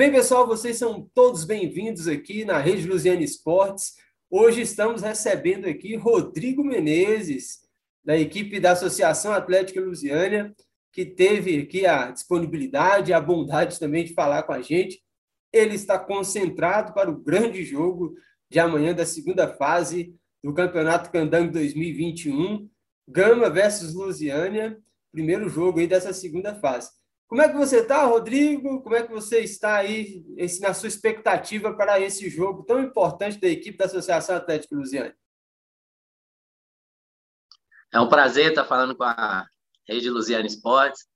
bem, pessoal? Vocês são todos bem-vindos aqui na Rede Luziane Esportes. Hoje estamos recebendo aqui Rodrigo Menezes, da equipe da Associação Atlética Lusiânia, que teve aqui a disponibilidade e a bondade também de falar com a gente. Ele está concentrado para o grande jogo de amanhã da segunda fase do Campeonato Candango 2021, Gama versus Lusiânia, primeiro jogo aí dessa segunda fase. Como é que você está, Rodrigo? Como é que você está aí na sua expectativa para esse jogo tão importante da equipe da Associação Atlética Lusiana? É um prazer estar falando com a Rede Lusiana Esportes.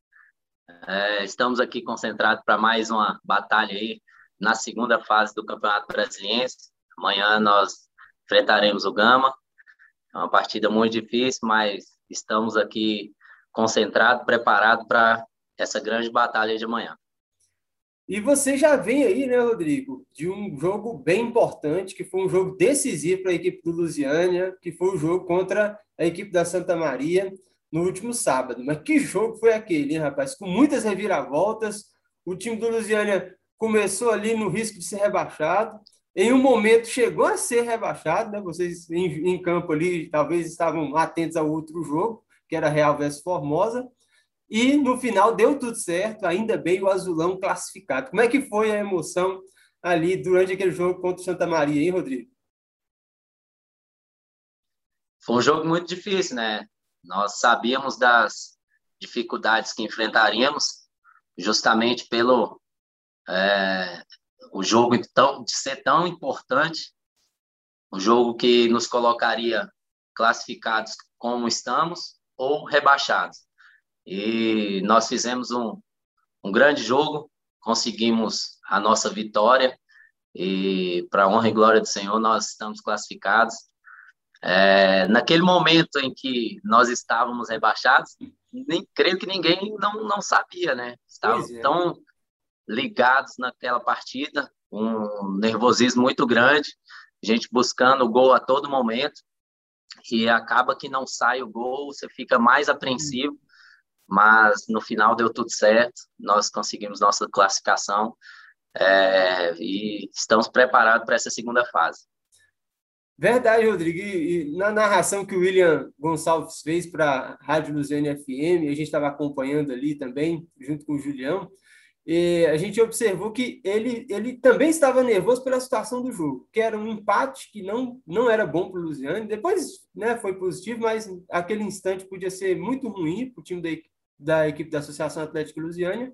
É, estamos aqui concentrados para mais uma batalha aí na segunda fase do Campeonato Brasiliense. Amanhã nós enfrentaremos o Gama. É uma partida muito difícil, mas estamos aqui concentrados, preparados para essa grande batalha de amanhã. E você já vem aí, né, Rodrigo, de um jogo bem importante, que foi um jogo decisivo para a equipe do Lusiânia, que foi o jogo contra a equipe da Santa Maria no último sábado. Mas que jogo foi aquele, hein, rapaz? Com muitas reviravoltas, o time do Lusiânia começou ali no risco de ser rebaixado. Em um momento chegou a ser rebaixado, né? Vocês em, em campo ali talvez estavam atentos ao outro jogo, que era Real versus Formosa. E no final deu tudo certo, ainda bem o azulão classificado. Como é que foi a emoção ali durante aquele jogo contra o Santa Maria, hein, Rodrigo? Foi um jogo muito difícil, né? Nós sabíamos das dificuldades que enfrentaríamos, justamente pelo é, o jogo de ser tão importante, um jogo que nos colocaria classificados como estamos ou rebaixados. E nós fizemos um, um grande jogo, conseguimos a nossa vitória e para honra e glória do Senhor nós estamos classificados. É, naquele momento em que nós estávamos rebaixados, nem creio que ninguém não, não sabia, né? Estavam é. tão ligados naquela partida, um nervosismo muito grande, gente buscando o gol a todo momento, e acaba que não sai o gol, você fica mais apreensivo, mas no final deu tudo certo, nós conseguimos nossa classificação é, e estamos preparados para essa segunda fase. Verdade, Rodrigo. E, na narração que o William Gonçalves fez para a Rádio Luziane FM, a gente estava acompanhando ali também, junto com o Julião, e a gente observou que ele, ele também estava nervoso pela situação do jogo, que era um empate que não, não era bom para o Luziane. Depois né, foi positivo, mas aquele instante podia ser muito ruim para o time da, equipe da Associação Atlética Lusiânia.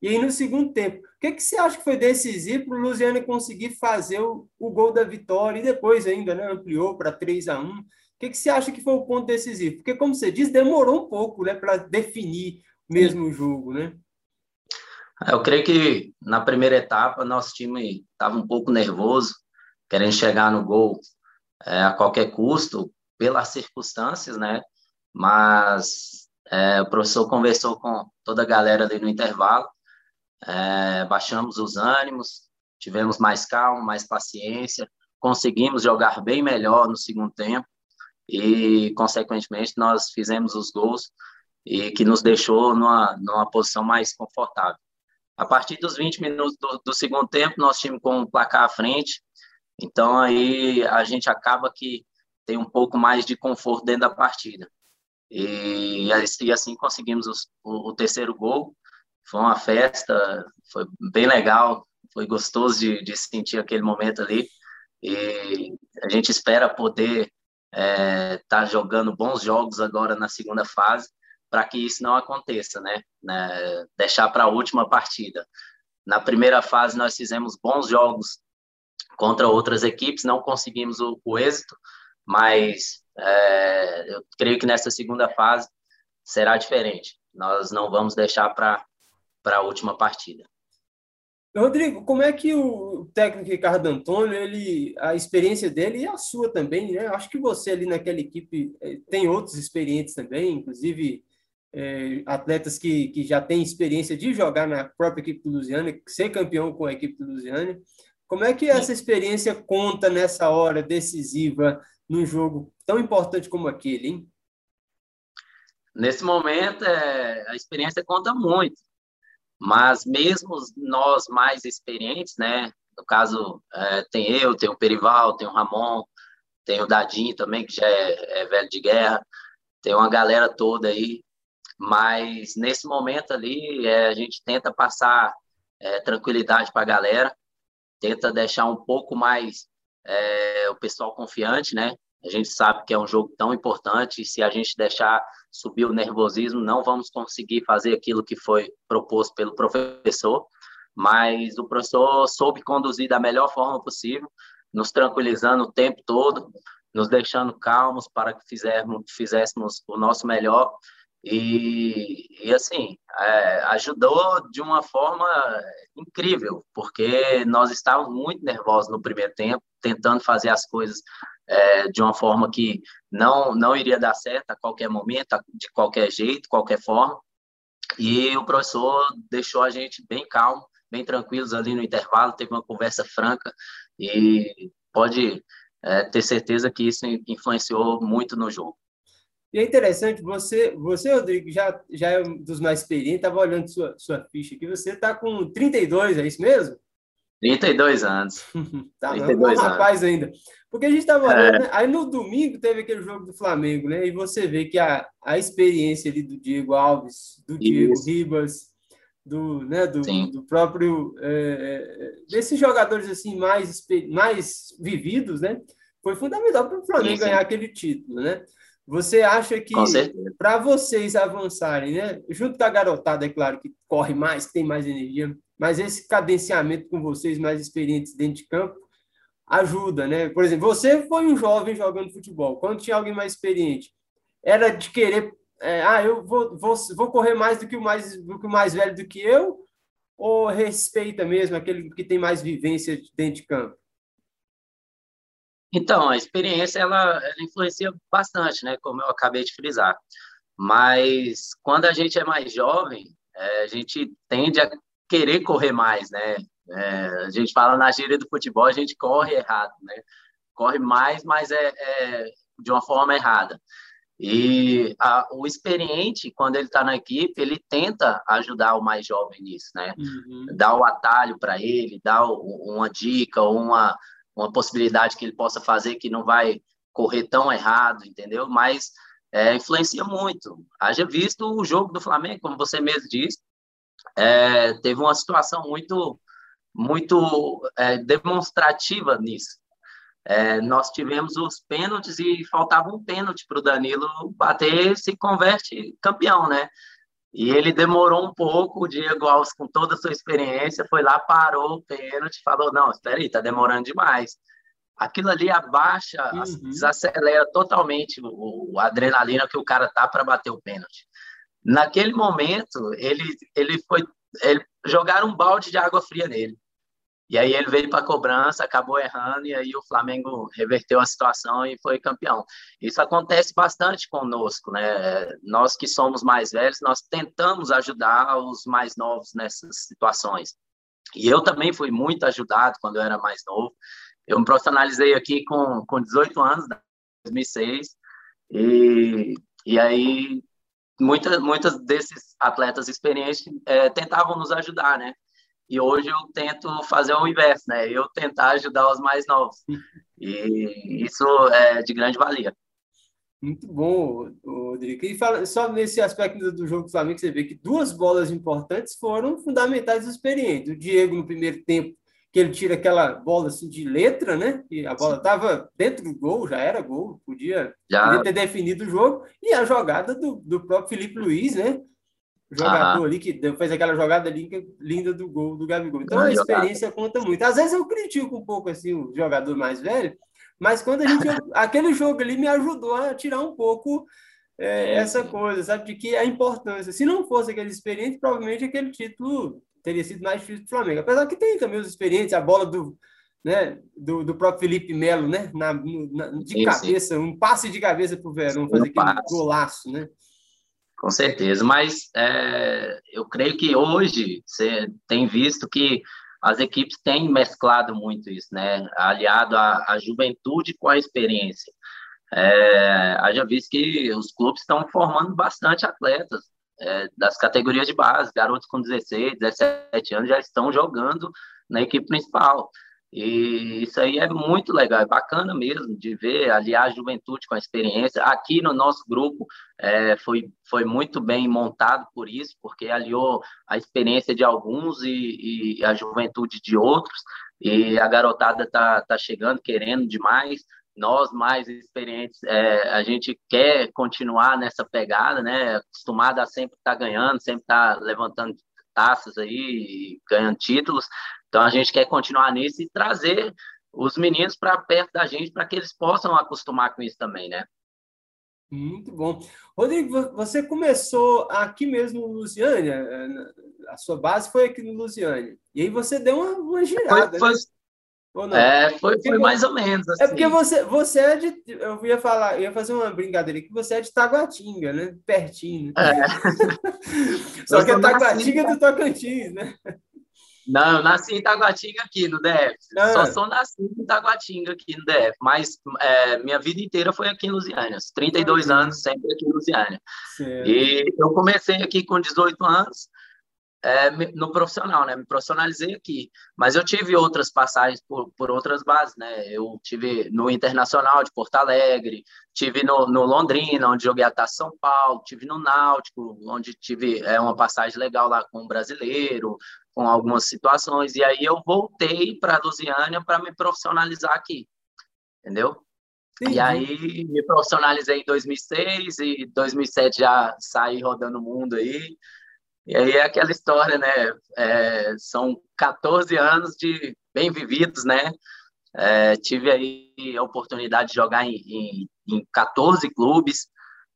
E aí, no segundo tempo, o que, que você acha que foi decisivo para o Lusiana conseguir fazer o, o, gol da vitória e depois ainda né, ampliou para 3 a 1 O que, que você acha que foi o ponto decisivo? Porque, como você diz, demorou um pouco né, para definir mesmo o jogo, né? Eu creio que na primeira etapa nosso time estava um pouco nervoso, querendo chegar no gol é, a qualquer custo, pelas circunstâncias, né? Mas é, o professor conversou com toda a galera ali no intervalo, é, baixamos os ânimos, tivemos mais calma, mais paciência, conseguimos jogar bem melhor no segundo tempo e, consequentemente, nós fizemos os gols e que nos deixou numa, numa posição mais confortável. A partir dos 20 minutos do, do segundo tempo, nós tínhamos com o placar à frente, então aí a gente acaba que tem um pouco mais de conforto dentro da partida. E, e assim conseguimos os, o, o, terceiro gol. Foi uma festa, foi bem legal, foi gostoso de, de sentir aquele momento ali. E a gente espera poder estar é, tá jogando bons jogos agora na segunda fase, para que isso não aconteça, né? né? Deixar para a última partida. Na primeira fase, nós fizemos bons jogos contra outras equipes, não conseguimos o, o êxito, mas é, eu creio que nessa segunda fase será diferente. Nós não vamos deixar para a última partida. Rodrigo, como é que o técnico Ricardo Antônio, ele, a experiência dele e a sua também, né? Acho que você ali naquela equipe é, tem outros experientes também, inclusive é, atletas que, que já têm experiência de jogar na própria equipe do Lusiana, ser campeão com a equipe do Lusiana. Como é que essa experiência conta nessa hora decisiva num jogo tão importante como aquele, hein? Nesse momento, é, a experiência conta muito. Mas mesmo nós mais experientes, né? No caso, é, tem eu, tem o Perival, tem o Ramon, tem o Dadinho também, que já é, é velho de guerra, tem uma galera toda aí. Mas nesse momento ali, é, a gente tenta passar é, tranquilidade para a galera, tenta deixar um pouco mais é, o pessoal confiante, né? A gente sabe que é um jogo tão importante, e se a gente deixar subir o nervosismo, não vamos conseguir fazer aquilo que foi proposto pelo professor, mas o professor soube conduzir da melhor forma possível, nos tranquilizando o tempo todo, nos deixando calmos para que fizéssemos, fizéssemos o nosso melhor. E, e assim, é, ajudou de uma forma incrível, porque nós estávamos muito nervosos no primeiro tempo, tentando fazer as coisas é, de uma forma que não, não iria dar certo a qualquer momento, de qualquer jeito, qualquer forma. E o professor deixou a gente bem calmo, bem tranquilos ali no intervalo, teve uma conversa franca e pode é, ter certeza que isso influenciou muito no jogo. E é interessante, você, você Rodrigo, já, já é um dos mais experientes, estava olhando sua, sua ficha aqui, você está com 32, é isso mesmo? 32 anos. tá, 32 não, é um rapaz ainda. Porque a gente estava olhando, é. né? aí no domingo teve aquele jogo do Flamengo, né? E você vê que a, a experiência ali do Diego Alves, do Diego Ribas, do, né, do, do próprio é, é, desses jogadores assim mais mais vividos, né? Foi fundamental para o Flamengo sim, sim. ganhar aquele título, né? Você acha que para vocês avançarem, né? Junto com a garotada, é claro, que corre mais, tem mais energia, mas esse cadenciamento com vocês mais experientes dentro de campo ajuda, né? Por exemplo, você foi um jovem jogando futebol. Quando tinha alguém mais experiente, era de querer, é, ah, eu vou, vou, vou correr mais do que o mais do que o mais velho do que eu, ou respeita mesmo aquele que tem mais vivência dentro de campo? Então, a experiência ela, ela influencia bastante, né? Como eu acabei de frisar. Mas quando a gente é mais jovem, é, a gente tende a querer correr mais, né? É, a gente fala na gíria do futebol, a gente corre errado, né? Corre mais, mas é, é de uma forma errada. E a, o experiente, quando ele está na equipe, ele tenta ajudar o mais jovem nisso, né? Uhum. Dar o atalho para ele, o, uma dica, uma uma possibilidade que ele possa fazer que não vai correr tão errado, entendeu? Mas é, influencia muito. Haja visto o jogo do Flamengo, como você mesmo disse, é, teve uma situação muito, muito é, demonstrativa nisso. É, nós tivemos os pênaltis e faltava um pênalti para o Danilo bater se converte campeão, né? E ele demorou um pouco, o Diego Alves, com toda a sua experiência, foi lá, parou o pênalti, falou: não, espera aí, tá demorando demais. Aquilo ali abaixa, uhum. desacelera totalmente o, o, adrenalina que o cara tá para bater o pênalti. Naquele momento, ele, ele foi. Ele, jogaram um balde de água fria nele. E aí ele veio para a cobrança, acabou errando, e aí o Flamengo reverteu a situação e foi campeão. Isso acontece bastante conosco, né? Nós que somos mais velhos, nós tentamos ajudar os mais novos nessas situações. E eu também fui muito ajudado quando eu era mais novo. Eu me profissionalizei aqui com, com 18 anos, 2006, e, e aí muitas, muitas desses atletas experientes é, tentavam nos ajudar, né? E hoje eu tento fazer o inverso, né? Eu tentar ajudar os mais novos. E isso é de grande valia. Muito bom, Rodrigo. E fala, só nesse aspecto do jogo do Flamengo, você vê que duas bolas importantes foram fundamentais e experientes. O Diego, no primeiro tempo, que ele tira aquela bola assim de letra, né? E a bola estava dentro do gol, já era gol, podia, já. podia ter definido o jogo. E a jogada do, do próprio Felipe Luiz, né? Jogador ali que fez aquela jogada linda do gol do Gabigol. Então a experiência conta muito. Às vezes eu critico um pouco assim o jogador mais velho, mas quando a gente aquele jogo ali me ajudou a tirar um pouco é, essa coisa, sabe, de que a importância. Se não fosse aquele experiente, provavelmente aquele título teria sido mais difícil do Flamengo. Apesar que tem também os experientes, a bola do né, do, do próprio Felipe Melo, né, na, na de sim, cabeça, sim. um passe de cabeça para o Verão, fazer aquele passe. golaço, né? Com certeza, mas é, eu creio que hoje você tem visto que as equipes têm mesclado muito isso, né? Aliado à, juventude com a experiência. É, haja visto que os clubes estão formando bastante atletas. é, das categorias de base, garotos com 16, 17 anos já estão jogando na equipe principal. E isso aí é muito legal, é bacana mesmo de ver, aliar a juventude com a experiência. Aqui no nosso grupo é, foi, foi muito bem montado por isso, porque aliou a experiência de alguns e, e a juventude de outros. E a garotada tá, tá chegando, querendo demais. Nós, mais experientes, é, a gente quer continuar nessa pegada, né? Acostumado a sempre estar tá ganhando, sempre estar tá levantando taças aí, ganhando títulos. Então a gente quer continuar nisso e trazer os meninos para perto da gente para que eles possam acostumar com isso também, né? Muito bom. Rodrigo, você começou aqui mesmo no Lusiânia, eh, a sua base foi aqui no Lusiânia, e aí você deu uma, uma girada, foi, foi, né? É, foi, foi mais ou menos assim. É porque você, você é de, eu ia falar, eu ia fazer uma brincadeira que você é de Taguatinga, né? Pertinho. É. Só que é Taguatinga do Tocantins, né? Não, eu nasci em Itaguatinga aqui no DF. Ah. Só sou nascido em Itaguatinga aqui no DF, mas é, minha vida inteira foi aqui em Lusiânia. 32 ah, anos sempre aqui em Lusiânia. E eu comecei aqui com 18 anos, é, no profissional, né? Me profissionalizei aqui. Mas eu tive outras passagens por, por outras bases, né? Eu tive no Internacional de Porto Alegre, tive no, no Londrina, onde joguei até São Paulo, tive no Náutico, onde tive é, uma passagem legal lá com um brasileiro, com algumas situações. E aí eu voltei para a Lusiânia para me profissionalizar aqui, entendeu? Sim. E aí me profissionalizei em 2006 e 2007 já saí rodando o mundo aí. E aí é aquela história, né? É, são 14 anos de bem vividos, né? É, tive aí a oportunidade de jogar em, em, em 14 clubes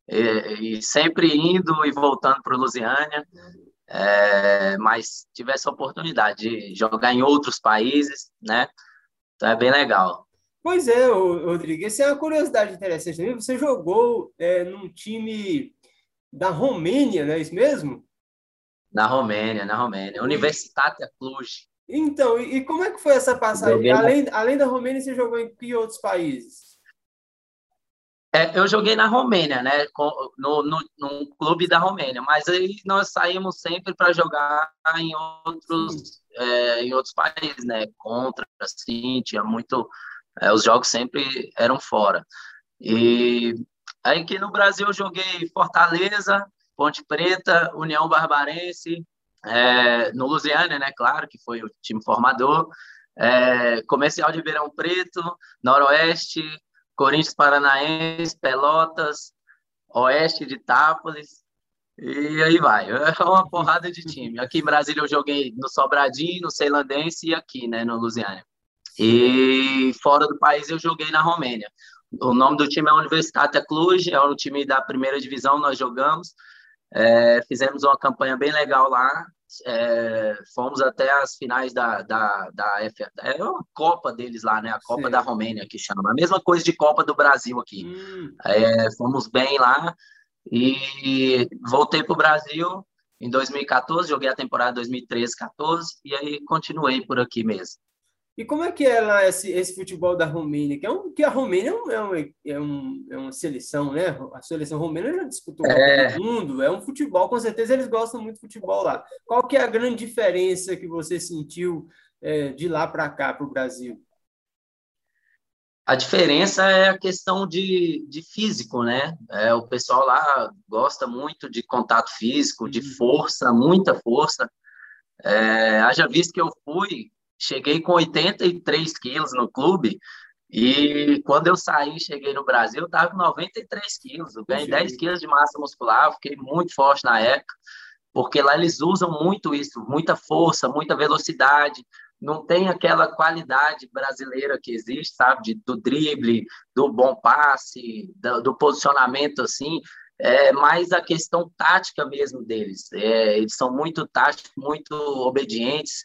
e, e, sempre indo e voltando para Lusiânia é, mas tive essa oportunidade de jogar em outros países, né? Então é bem legal. Pois é, Rodrigo, essa é uma curiosidade interessante também. Você jogou é, num time da Romênia, não é isso mesmo? Na Romênia, na Romênia. Universitatea Cluj. Então, e, como é que foi essa passagem? Além, além da Romênia, você jogou em que outros países? É, eu joguei na Romênia, né? No, no, no, clube da Romênia, mas aí nós saímos sempre para jogar em outros, é, em outros países, né? Contra, assim, tinha muito. É, os jogos sempre eram fora. E aí aqui no Brasil eu joguei Fortaleza, Ponte Preta, União Barbarense, é, no Lusiana, né? Claro, que foi o time formador. É, Comercial de Verão Preto, Noroeste, Corinthians Paranaense, Pelotas, Oeste de Itápolis, e aí vai. É uma porrada de time. Aqui em Brasília eu joguei no Sobradinho, no Ceilandense e aqui, né, no Lusiânia. E fora do país eu joguei na Romênia. O nome do time é Universitatea Cluj, é um time da primeira divisão, nós jogamos. É, fizemos uma campanha bem legal lá, é, fomos até as finais da, da, da F, é uma Copa deles lá, né? A Copa Sim. da Romênia que chama. A mesma coisa de Copa do Brasil aqui. Hum. É, fomos bem lá e voltei para o Brasil em 2014, joguei a temporada 2013-14 e aí continuei por aqui mesmo. E como é que é lá esse, esse futebol da Romênia? Que, é um, que a Romênia é, um, é, um, é uma seleção, né? A seleção romênia já disputou é. o mundo. É um futebol, com certeza eles gostam muito de futebol lá. Qual que é a grande diferença que você sentiu é, de lá para cá, para o Brasil? A diferença é a questão de, de físico, né? É, o pessoal lá gosta muito de contato físico, de uhum. força, muita força. É, haja visto que eu fui cheguei com 83 quilos no clube e quando eu saí, cheguei no Brasil, eu estava com 93 quilos. Eu ganhei 10 quilos de massa muscular, fiquei muito forte na época, porque lá eles usam muito isso, muita força, muita velocidade. Não tem aquela qualidade brasileira que existe, sabe? De, do drible, do bom passe, do, do posicionamento assim. É mais a questão tática mesmo deles. É, eles são muito táticos, muito obedientes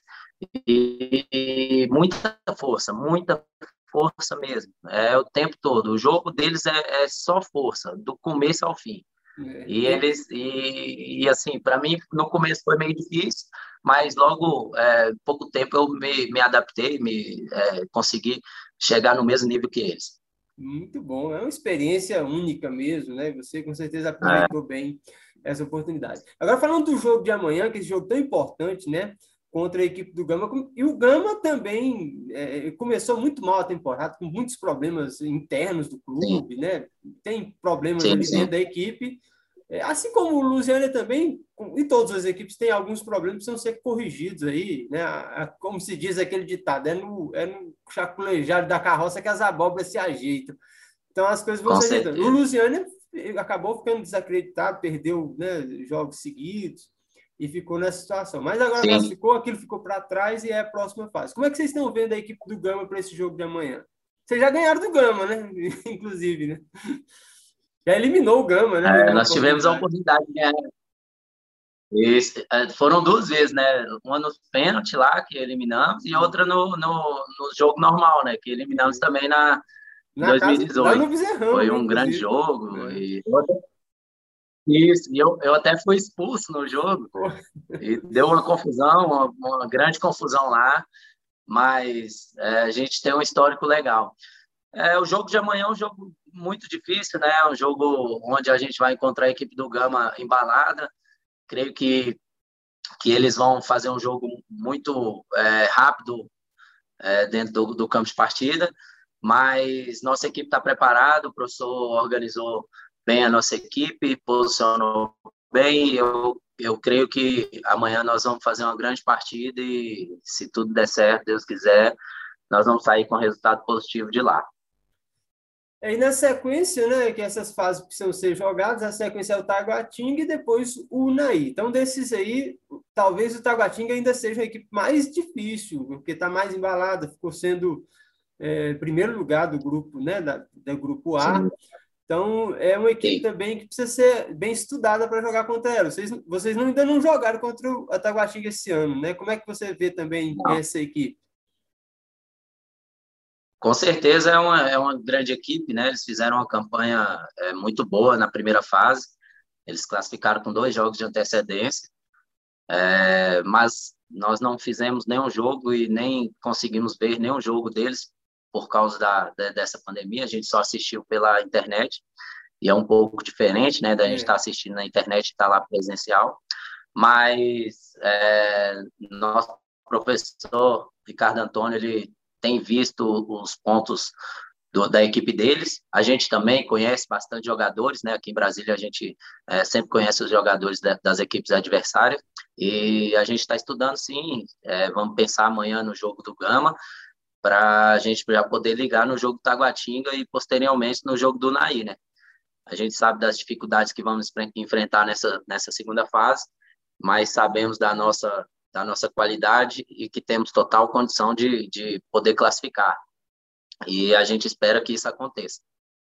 e muita força, muita força mesmo. É o tempo todo. O jogo deles é, é só força, do começo ao fim. É. E eles e, e assim, para mim no começo foi meio difícil, mas logo é, pouco tempo eu me, me adaptei, me é, consegui chegar no mesmo nível que eles. Muito bom, é uma experiência única mesmo, né? Você com certeza aproveitou bem. essa oportunidade. Agora, falando do jogo de amanhã, que é esse jogo tão importante, né? Contra a equipe do Gama. E o Gama também é, começou muito mal a temporada, com muitos problemas internos do clube, sim. né? Tem problemas sim, ali sim. dentro da equipe. É, assim como o Lusiana também, e todas as equipes têm alguns problemas que precisam ser corrigidos aí, né? Como se diz aquele ditado, é no, é no chaculejar da carroça que as abóboras se ajeitam. Então as coisas vão ser ajeitando. O Lusiana acabou ficando desacreditado, perdeu né, jogos seguidos e ficou nessa situação. Mas agora Sim. classificou, aquilo ficou para trás e é a próxima fase. Como é que vocês estão vendo a equipe do Gama para esse jogo de amanhã? Vocês já ganharam do Gama, né? Inclusive, né? Já eliminou o Gama, né? É, nós tivemos a oportunidade de ganhar. É, foram duas vezes, né? Uma no pênalti lá, que eliminamos, e outra no, no, no jogo normal, né? Que eliminamos também na, na 2018. Casa, Foi um grande jogo. É. E... Isso, e eu, eu até fui expulso no jogo. E deu uma confusão, uma, uma grande confusão lá. Mas é, a gente tem um histórico legal. É, o jogo de amanhã é um jogo muito difícil, né? É um jogo onde a gente vai encontrar a equipe do Gama embalada. Creio que, que eles vão fazer um jogo muito é, rápido é, dentro do, do campo de partida mas nossa equipe está preparada, o professor organizou bem a nossa equipe, posicionou bem, eu, eu creio que amanhã nós vamos fazer uma grande partida e se tudo der certo, Deus quiser, nós vamos sair com resultado positivo de lá. Aí na sequência, né, que essas fases precisam ser jogadas, a sequência é o Taguatinga e depois o Unaí. Então, desses aí, talvez o Taguatinga ainda seja a equipe mais difícil, porque está mais embalada, ficou sendo é, primeiro lugar do grupo, né, da, do grupo A. Sim. Então, é uma equipe Sim. também que precisa ser bem estudada para jogar contra ela. Vocês, vocês não, ainda não jogaram contra o Ataguatinga esse ano, né? Como é que você vê também não. essa equipe? Com certeza é uma, é uma grande equipe, né? Eles fizeram uma campanha é, muito boa na primeira fase. Eles classificaram com dois jogos de antecedência. É, mas nós não fizemos nenhum jogo e nem conseguimos ver nenhum jogo deles por causa da, da, dessa pandemia, a gente só assistiu pela internet, e é um pouco diferente, né, da gente estar é. tá assistindo na internet e estar tá lá presencial, mas é, nosso professor Ricardo Antônio, ele tem visto os pontos do, da equipe deles. A gente também conhece bastante jogadores, né? Aqui em Brasília a gente é, sempre conhece os jogadores da, das equipes adversárias e a gente está estudando, sim. É, vamos pensar amanhã no jogo do Gama para a gente já poder ligar no jogo do Taguatinga e posteriormente no jogo do Naí, né? A gente sabe das dificuldades que vamos enfrentar nessa, nessa segunda fase, mas sabemos da nossa, da nossa qualidade e que temos total condição de, de poder classificar. E a gente espera que isso aconteça.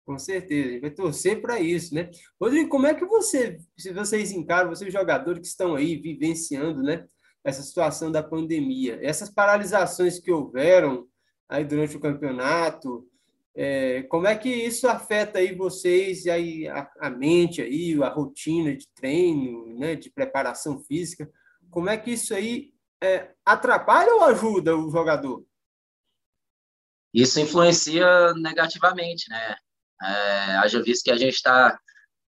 Com certeza, a gente vai torcer para isso, né? Rodrigo, como é que você, se vocês encaram, vocês jogadores que estão aí vivenciando, né, essa situação da pandemia, essas paralisações que houveram, aí durante o campeonato. É, como é que isso afeta aí vocês e aí a, a, mente aí, a rotina de treino, né, de preparação física? Como é que isso aí é, atrapalha ou ajuda o jogador? Isso influencia negativamente, né? É, haja visto que a gente está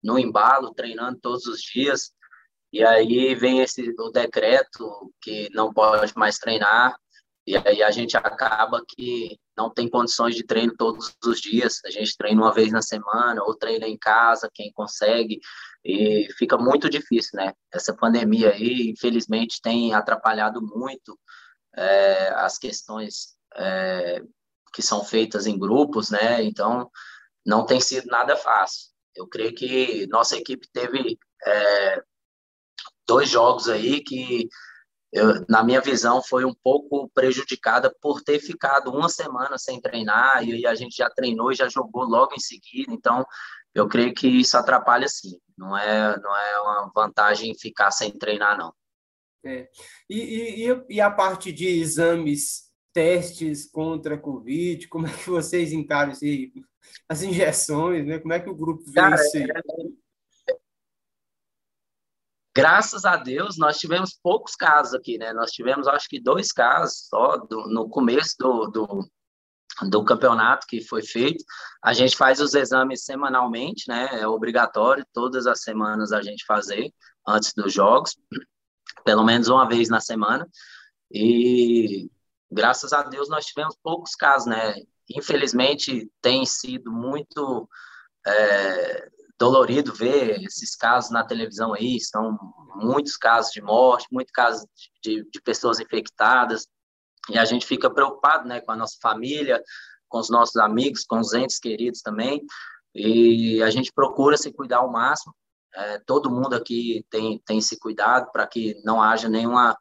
no embalo, treinando todos os dias, e aí vem esse o decreto que não pode mais treinar, e aí a gente acaba que não tem condições de treino todos os dias. A gente treina uma vez na semana, ou treina em casa, quem consegue, e fica muito difícil, né? Essa pandemia aí, infelizmente, tem atrapalhado muito é, as questões é, que são feitas em grupos, né? Então, não tem sido nada fácil. Eu creio que nossa equipe teve é, dois jogos aí que eu, na minha visão, foi um pouco prejudicada por ter ficado uma semana sem treinar e a gente já treinou e já jogou logo em seguida. Então, eu creio que isso atrapalha sim. Não é, não é uma vantagem ficar sem treinar, não. É. E, e, e a parte de exames, testes contra a Covid, como é que vocês encaram isso aí? As injeções, né? Como é que o grupo vê Cara, isso aí? É Graças a Deus, nós tivemos poucos casos aqui, né? Nós tivemos, acho que, dois casos só do, no começo do, do, do campeonato que foi feito. A gente faz os exames semanalmente, né? É obrigatório todas as semanas a gente fazer antes dos jogos, pelo menos uma vez na semana. E graças a Deus nós tivemos poucos casos, né? Infelizmente tem sido muito é, dolorido ver esses casos na televisão aí, são muitos casos de morte, muitos casos de, de pessoas infectadas, e a gente fica preocupado, né, com a nossa família, com os nossos amigos, com os entes queridos também, e a gente procura se cuidar ao máximo, é, todo mundo aqui tem, tem se cuidado para que não haja nenhuma,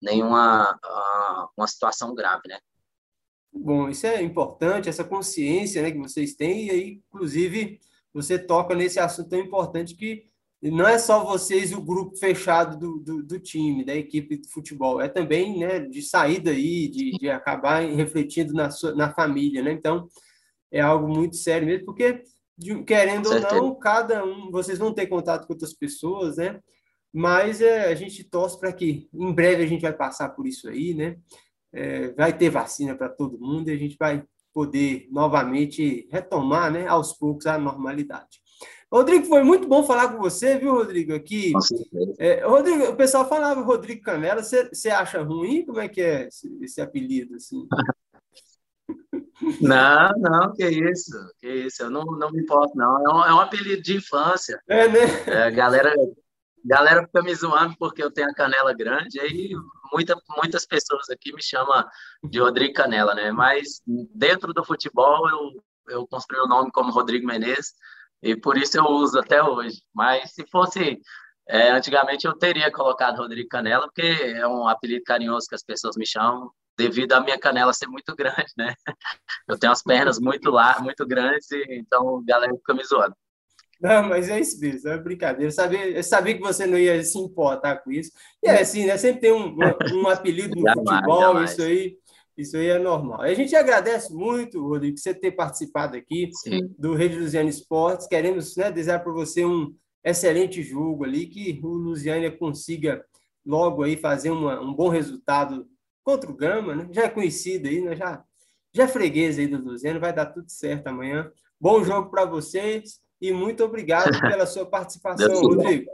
nenhuma uh, uma situação grave, né? Bom, isso é importante, essa consciência né, que vocês têm, e aí, inclusive, você toca nesse assunto tão importante que não é só vocês o grupo fechado do, do, do, time, da equipe de futebol, é também né, de saída aí, de, de acabar refletindo na, sua, na família, né? Então, é algo muito sério mesmo, porque, de, querendo ou não, cada um, vocês vão ter contato com outras pessoas, né? Mas é, a gente torce para que em breve a gente vai passar por isso aí, né? É, vai ter vacina para todo mundo e a gente vai poder novamente retomar, né, aos poucos, a normalidade. Rodrigo, foi muito bom falar com você, viu, Rodrigo? Aqui, é, Rodrigo, o pessoal falava Rodrigo Canela, você, acha ruim? Como é que é esse, esse apelido assim? Não, não, que isso, que isso, eu não, não me importo, não. É um, é um apelido de infância. É, né? É, galera, galera fica me zoando porque eu tenho a canela grande, aí muita, muitas pessoas aqui me chamam de Rodrigo Canela, né? Mas dentro do futebol eu, eu construí o nome como Rodrigo Menezes e por isso eu uso até hoje. Mas se fosse é, antigamente eu teria colocado Rodrigo Canela, porque é um apelido carinhoso que as pessoas me chamam, devido à minha canela ser muito grande, né? Eu tenho as pernas muito lá, muito grandes, e, então a galera fica me zoando. Não, mas é isso mesmo, é brincadeira. Eu sabia, eu sabia que você não ia se importar com isso. E é assim, né? Sempre tem um, um, apelido no jamais, futebol, jamais. isso aí. Isso aí é normal. A gente agradece muito, Rodrigo, você ter participado aqui Sim. do Rede Lusiana Esportes. Queremos né, desejar para você um excelente jogo ali, que o Lusiana consiga logo aí fazer uma, um bom resultado contra o Gama, né? Já é conhecido aí, né? Já, já é freguês aí do Lusiana, vai dar tudo certo amanhã. Bom jogo para vocês e muito obrigado pela sua participação, Rodrigo.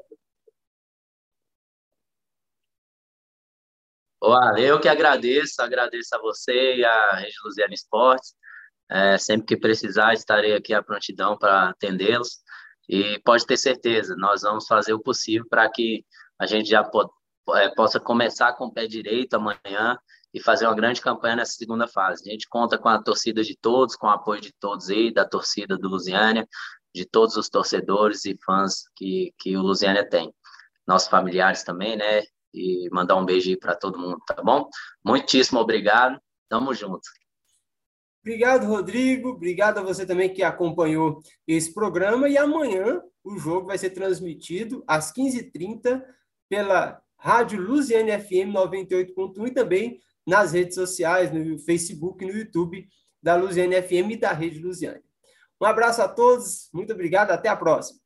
Olá, eu que agradeço, agradeço a você e a Rede Luziana Esportes. É, sempre que precisar, estarei aqui à prontidão para atendê-los. E pode ter certeza, nós vamos fazer o possível para que a gente já po é, possa começar com o pé direito amanhã e fazer uma grande campanha nessa segunda fase. A gente conta com a torcida de todos, com o apoio de todos aí, da torcida do Lusiânia, de todos os torcedores e fãs que, que o Lusiânia tem. Nossos familiares também, né? E mandar um beijo aí para todo mundo, tá bom? Muitíssimo obrigado. Tamo junto. Obrigado, Rodrigo. Obrigado a você também que acompanhou esse programa. E amanhã o jogo vai ser transmitido às 15h30 pela Rádio Luziane FM 98.1 e também nas redes sociais, no Facebook no YouTube da Luziane FM e da Rede Luziane. Um abraço a todos, muito obrigado, até a próxima.